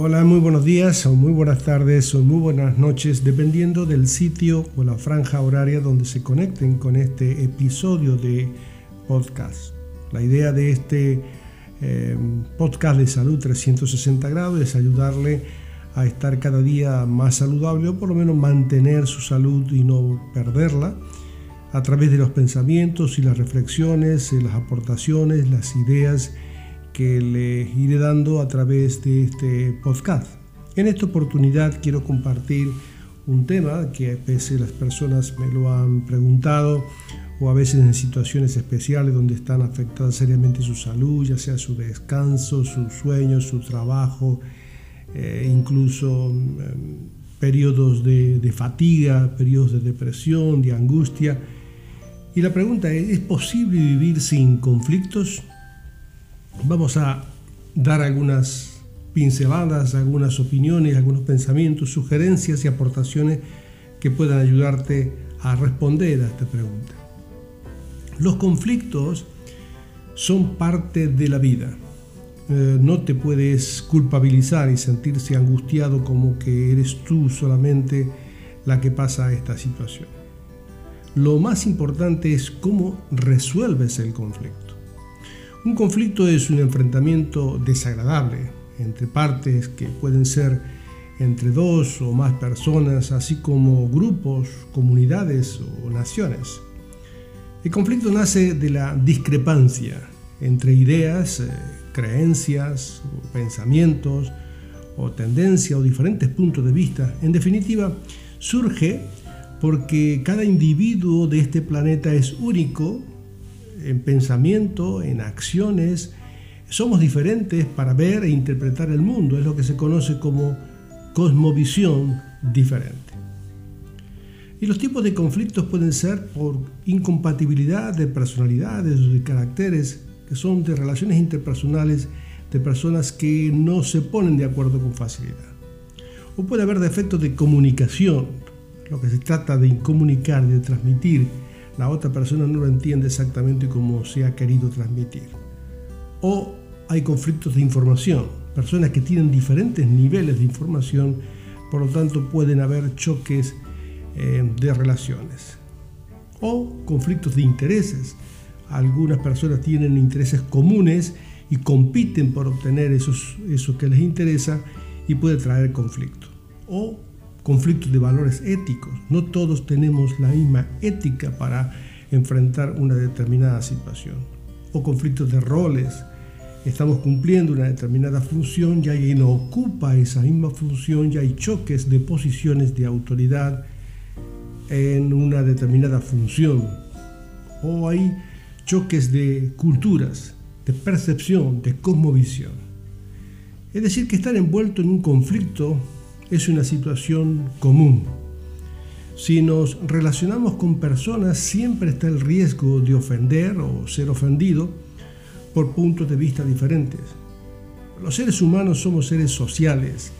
Hola, muy buenos días o muy buenas tardes o muy buenas noches, dependiendo del sitio o la franja horaria donde se conecten con este episodio de podcast. La idea de este eh, podcast de salud 360 grados es ayudarle a estar cada día más saludable o por lo menos mantener su salud y no perderla a través de los pensamientos y las reflexiones, las aportaciones, las ideas que les iré dando a través de este podcast. En esta oportunidad quiero compartir un tema que a veces las personas me lo han preguntado o a veces en situaciones especiales donde están afectadas seriamente su salud, ya sea su descanso, sus sueños, su trabajo, eh, incluso em, periodos de, de fatiga, periodos de depresión, de angustia. Y la pregunta es, ¿es posible vivir sin conflictos? Vamos a dar algunas pinceladas, algunas opiniones, algunos pensamientos, sugerencias y aportaciones que puedan ayudarte a responder a esta pregunta. Los conflictos son parte de la vida. Eh, no te puedes culpabilizar y sentirse angustiado como que eres tú solamente la que pasa esta situación. Lo más importante es cómo resuelves el conflicto. Un conflicto es un enfrentamiento desagradable entre partes que pueden ser entre dos o más personas, así como grupos, comunidades o naciones. El conflicto nace de la discrepancia entre ideas, eh, creencias, pensamientos o tendencias o diferentes puntos de vista. En definitiva, surge porque cada individuo de este planeta es único en pensamiento, en acciones. Somos diferentes para ver e interpretar el mundo. Es lo que se conoce como cosmovisión diferente. Y los tipos de conflictos pueden ser por incompatibilidad de personalidades o de caracteres, que son de relaciones interpersonales de personas que no se ponen de acuerdo con facilidad. O puede haber defectos de comunicación, lo que se trata de incomunicar, de transmitir la otra persona no lo entiende exactamente como se ha querido transmitir. O hay conflictos de información, personas que tienen diferentes niveles de información, por lo tanto pueden haber choques eh, de relaciones. O conflictos de intereses. Algunas personas tienen intereses comunes y compiten por obtener esos, eso que les interesa y puede traer conflicto. O conflictos de valores éticos. No todos tenemos la misma ética para enfrentar una determinada situación. O conflictos de roles. Estamos cumpliendo una determinada función y alguien ocupa esa misma función y hay choques de posiciones de autoridad en una determinada función. O hay choques de culturas, de percepción, de cosmovisión. Es decir, que estar envuelto en un conflicto es una situación común. Si nos relacionamos con personas, siempre está el riesgo de ofender o ser ofendido por puntos de vista diferentes. Los seres humanos somos seres sociales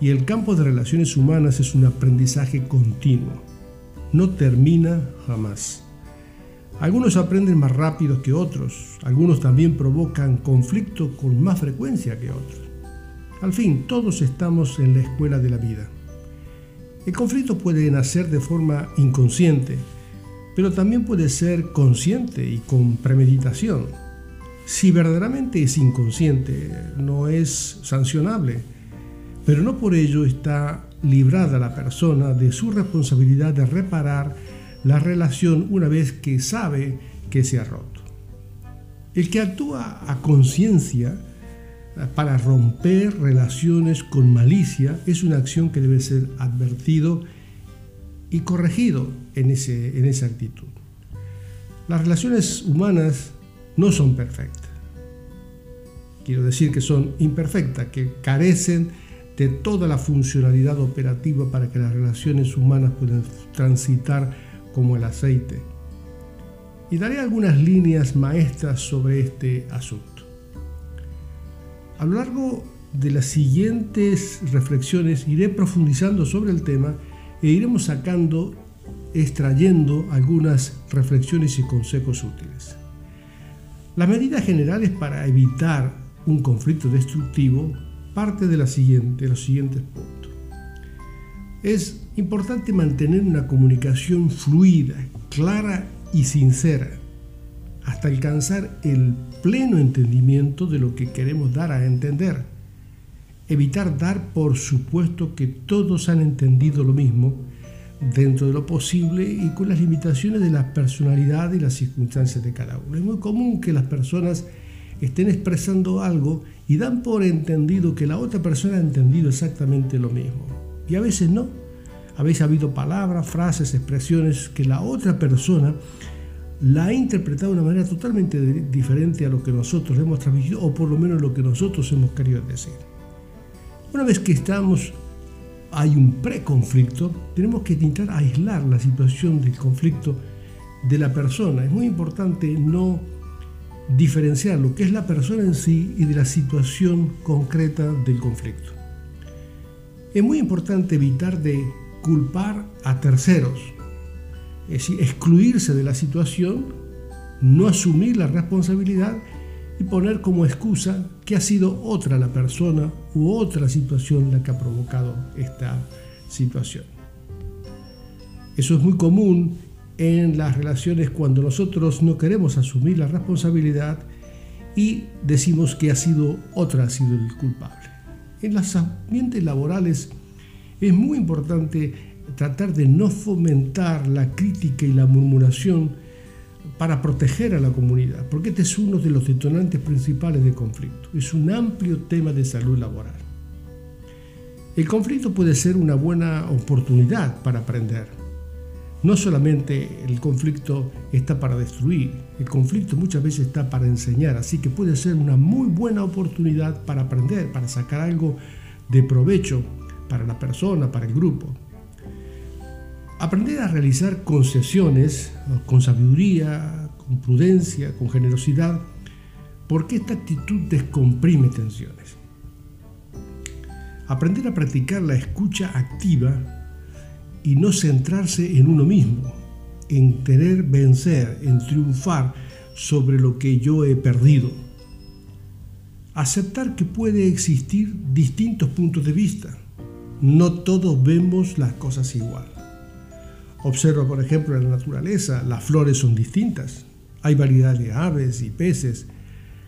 y el campo de relaciones humanas es un aprendizaje continuo. No termina jamás. Algunos aprenden más rápido que otros, algunos también provocan conflicto con más frecuencia que otros. Al fin, todos estamos en la escuela de la vida. El conflicto puede nacer de forma inconsciente, pero también puede ser consciente y con premeditación. Si verdaderamente es inconsciente, no es sancionable, pero no por ello está librada la persona de su responsabilidad de reparar la relación una vez que sabe que se ha roto. El que actúa a conciencia para romper relaciones con malicia es una acción que debe ser advertido y corregido en, ese, en esa actitud. Las relaciones humanas no son perfectas. Quiero decir que son imperfectas, que carecen de toda la funcionalidad operativa para que las relaciones humanas puedan transitar como el aceite. Y daré algunas líneas maestras sobre este asunto. A lo largo de las siguientes reflexiones iré profundizando sobre el tema e iremos sacando, extrayendo algunas reflexiones y consejos útiles. Las medidas generales para evitar un conflicto destructivo parte de, la siguiente, los siguientes puntos. Es importante mantener una comunicación fluida, clara y sincera, hasta alcanzar el pleno entendimiento de lo que queremos dar a entender. Evitar dar por supuesto que todos han entendido lo mismo dentro de lo posible y con las limitaciones de la personalidad y las circunstancias de cada uno. Es muy común que las personas estén expresando algo y dan por entendido que la otra persona ha entendido exactamente lo mismo. Y a veces no. A veces ha habido palabras, frases, expresiones que la otra persona la ha interpretado de una manera totalmente diferente a lo que nosotros hemos transmitido o por lo menos lo que nosotros hemos querido decir. Una vez que estamos, hay un preconflicto, tenemos que intentar aislar la situación del conflicto de la persona. Es muy importante no diferenciar lo que es la persona en sí y de la situación concreta del conflicto. Es muy importante evitar de culpar a terceros, es decir, excluirse de la situación, no asumir la responsabilidad y poner como excusa que ha sido otra la persona u otra situación la que ha provocado esta situación. Eso es muy común en las relaciones cuando nosotros no queremos asumir la responsabilidad y decimos que ha sido otra ha sido el culpable. En los ambientes laborales es muy importante tratar de no fomentar la crítica y la murmuración para proteger a la comunidad, porque este es uno de los detonantes principales del conflicto. Es un amplio tema de salud laboral. El conflicto puede ser una buena oportunidad para aprender no solamente el conflicto está para destruir, el conflicto muchas veces está para enseñar, así que puede ser una muy buena oportunidad para aprender, para sacar algo de provecho para la persona, para el grupo. Aprender a realizar concesiones con sabiduría, con prudencia, con generosidad, porque esta actitud descomprime tensiones. Aprender a practicar la escucha activa y no centrarse en uno mismo, en querer vencer, en triunfar sobre lo que yo he perdido. Aceptar que puede existir distintos puntos de vista. No todos vemos las cosas igual. Observa, por ejemplo, en la naturaleza, las flores son distintas. Hay variedad de aves y peces.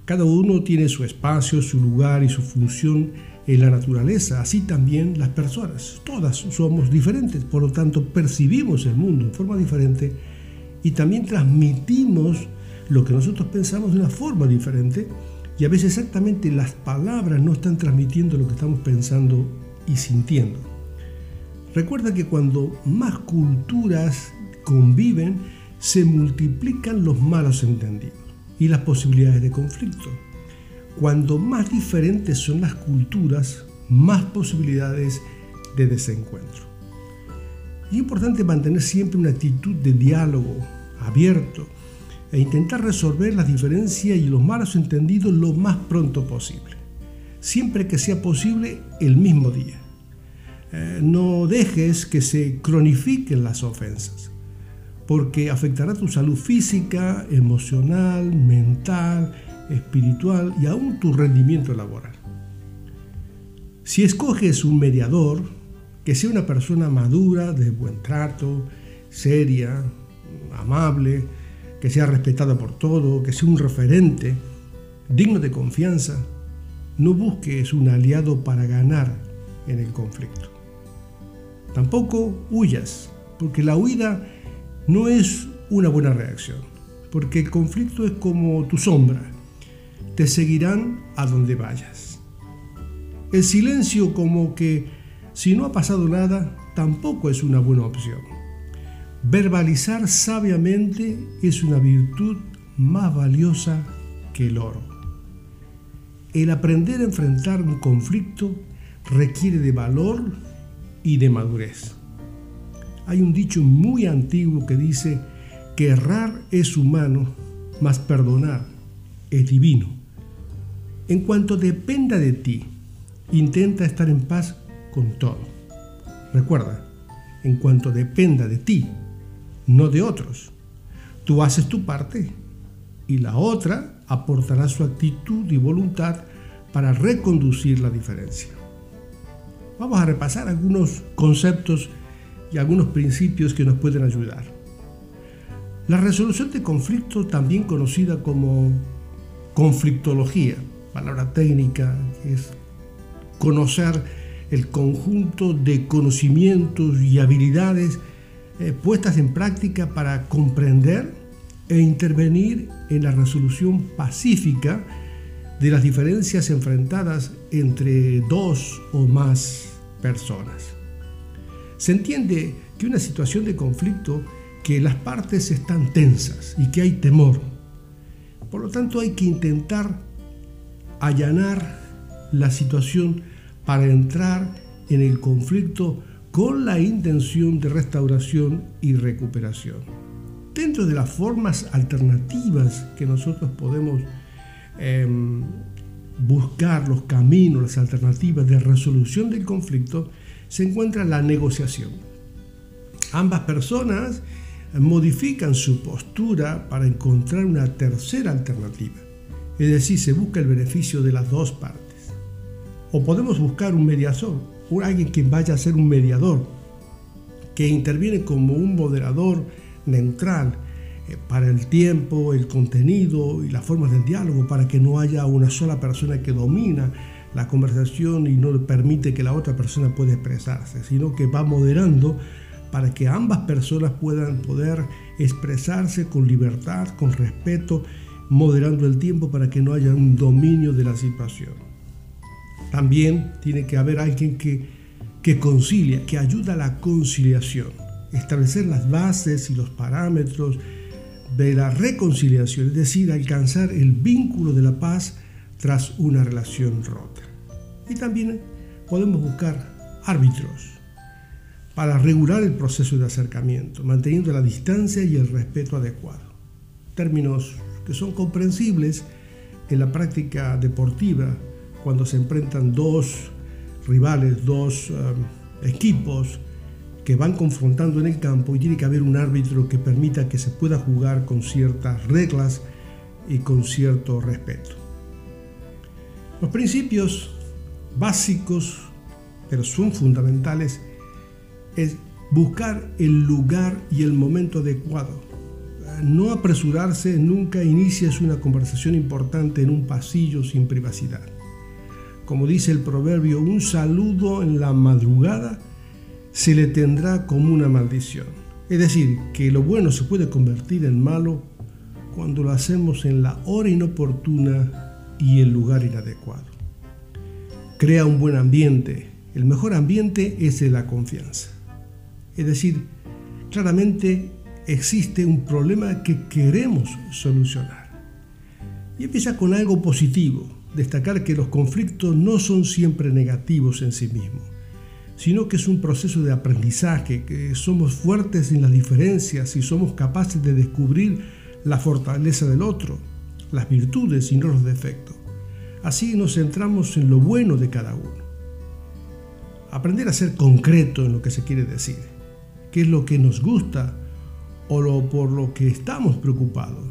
Cada uno tiene su espacio, su lugar y su función en la naturaleza, así también las personas. Todas somos diferentes, por lo tanto percibimos el mundo en forma diferente y también transmitimos lo que nosotros pensamos de una forma diferente y a veces exactamente las palabras no están transmitiendo lo que estamos pensando y sintiendo. Recuerda que cuando más culturas conviven, se multiplican los malos entendidos y las posibilidades de conflicto. Cuando más diferentes son las culturas, más posibilidades de desencuentro. Es importante mantener siempre una actitud de diálogo abierto e intentar resolver las diferencias y los malos entendidos lo más pronto posible, siempre que sea posible el mismo día. Eh, no dejes que se cronifiquen las ofensas, porque afectará tu salud física, emocional, mental, espiritual y aún tu rendimiento laboral. Si escoges un mediador, que sea una persona madura, de buen trato, seria, amable, que sea respetada por todo, que sea un referente, digno de confianza, no busques un aliado para ganar en el conflicto. Tampoco huyas, porque la huida no es una buena reacción, porque el conflicto es como tu sombra, te seguirán a donde vayas. El silencio como que si no ha pasado nada tampoco es una buena opción. verbalizar sabiamente es una virtud más valiosa que el oro. El aprender a enfrentar un conflicto requiere de valor y de madurez. Hay un dicho muy antiguo que dice que errar es humano, mas perdonar es divino. En cuanto dependa de ti, intenta estar en paz con todo. Recuerda, en cuanto dependa de ti, no de otros. Tú haces tu parte y la otra aportará su actitud y voluntad para reconducir la diferencia. Vamos a repasar algunos conceptos y algunos principios que nos pueden ayudar. La resolución de conflictos, también conocida como conflictología, palabra técnica, es conocer el conjunto de conocimientos y habilidades eh, puestas en práctica para comprender e intervenir en la resolución pacífica de las diferencias enfrentadas entre dos o más personas. Se entiende que una situación de conflicto que las partes están tensas y que hay temor. Por lo tanto hay que intentar allanar la situación para entrar en el conflicto con la intención de restauración y recuperación. Dentro de las formas alternativas que nosotros podemos em, buscar, los caminos, las alternativas de resolución del conflicto, se encuentra la negociación. Ambas personas modifican su postura para encontrar una tercera alternativa, es decir, se busca el beneficio de las dos partes. O podemos buscar un mediador, o alguien que vaya a ser un mediador, que interviene como un moderador neutral eh, para el tiempo, el contenido y las formas del diálogo, para que no haya una sola persona que domina la conversación y no permite que la otra persona pueda expresarse, sino que va moderando para que ambas personas puedan poder expresarse con libertad, con respeto, moderando el tiempo para que no haya un dominio de la situación. También tiene que haber alguien que, que concilia, que ayuda a la conciliación, establecer las bases y los parámetros de la reconciliación, es decir, alcanzar el vínculo de la paz tras una relación rota. Y también podemos buscar árbitros para regular el proceso de acercamiento, manteniendo la distancia y el respeto adecuado. Términos que son comprensibles en la práctica deportiva cuando se enfrentan dos rivales, dos um, equipos que van confrontando en el campo y tiene que haber un árbitro que permita que se pueda jugar con ciertas reglas y con cierto respeto. Los principios básicos, pero son fundamentales, es buscar el lugar y el momento adecuado. No apresurarse, nunca inicies una conversación importante en un pasillo sin privacidad como dice el proverbio, un saludo en la madrugada se le tendrá como una maldición. Es decir, que lo bueno se puede convertir en malo cuando lo hacemos en la hora inoportuna y el lugar inadecuado. Crea un buen ambiente. El mejor ambiente es de la confianza. Es decir, claramente existe un problema que queremos solucionar. Y empieza con algo positivo, destacar que los conflictos no son siempre negativos en sí mismos, sino que es un proceso de aprendizaje, que somos fuertes en las diferencias y somos capaces de descubrir la fortaleza del otro, las virtudes y no los defectos. Así nos centramos en lo bueno de cada uno. Aprender a ser concreto en lo que se quiere decir, qué es lo que nos gusta o lo por lo que estamos preocupados.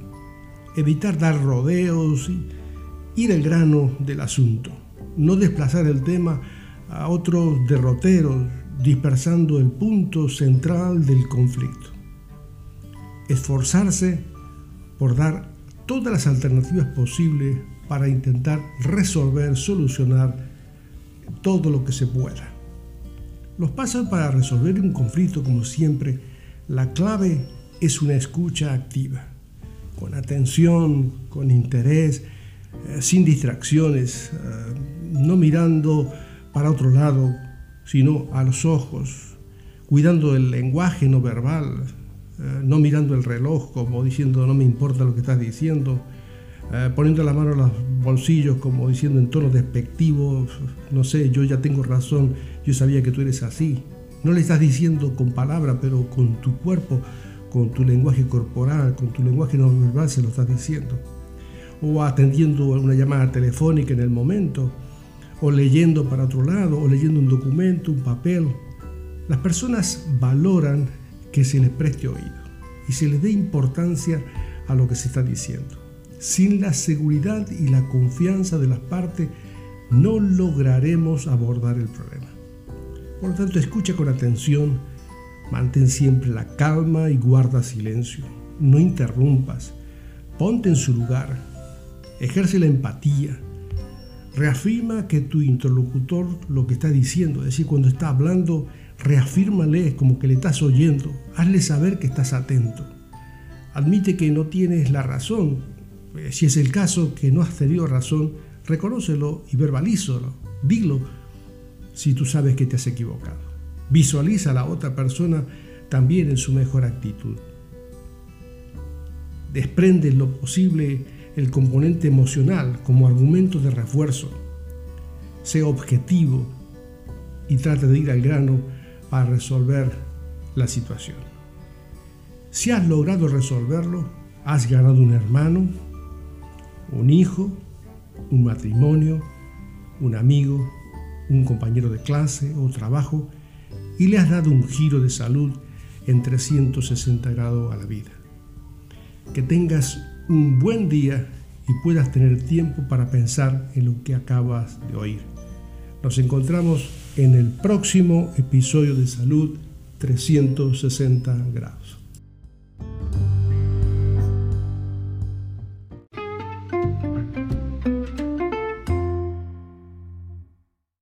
Evitar dar rodeos y ir al grano del asunto, no desplazar el tema a otros derroteros, dispersando el punto central del conflicto. Esforzarse por dar todas las alternativas posibles para intentar resolver, solucionar todo lo que se pueda. Los pasos para resolver un conflicto, como siempre, la clave es una escucha activa, con atención, con interés, eh, sin distracciones, eh, no mirando para otro lado, sino a los ojos, cuidando el lenguaje no verbal, eh, no mirando el reloj como diciendo no me importa lo que estás diciendo, eh, poniendo la mano en los bolsillos como diciendo en tono despectivo, no sé, yo ya tengo razón, yo sabía que tú eres así. No le estás diciendo con palabras, pero con tu cuerpo, con tu lenguaje corporal, con tu lenguaje no verbal se lo estás diciendo. O atendiendo una llamada telefónica en el momento, o leyendo para otro lado, o leyendo un documento, un papel. Las personas valoran que se les preste oído y se les dé importancia a lo que se está diciendo. Sin la seguridad y la confianza de las partes, no lograremos abordar el problema. Por lo tanto, escucha con atención, mantén siempre la calma y guarda silencio. No interrumpas, ponte en su lugar, ejerce la empatía. Reafirma que tu interlocutor lo que está diciendo, es decir, cuando está hablando, reafírmale como que le estás oyendo, hazle saber que estás atento. Admite que no tienes la razón, eh, si es el caso que no has tenido razón, reconócelo y verbalízalo, dilo si tú sabes que te has equivocado. Visualiza a la otra persona también en su mejor actitud. Desprende lo posible el componente emocional como argumento de refuerzo. Sea objetivo y trata de ir al grano para resolver la situación. Si has logrado resolverlo, has ganado un hermano, un hijo, un matrimonio, un amigo, un compañero de clase o trabajo y le has dado un giro de salud en 360 grados a la vida. Que tengas un buen día y puedas tener tiempo para pensar en lo que acabas de oír. Nos encontramos en el próximo episodio de Salud 360 grados.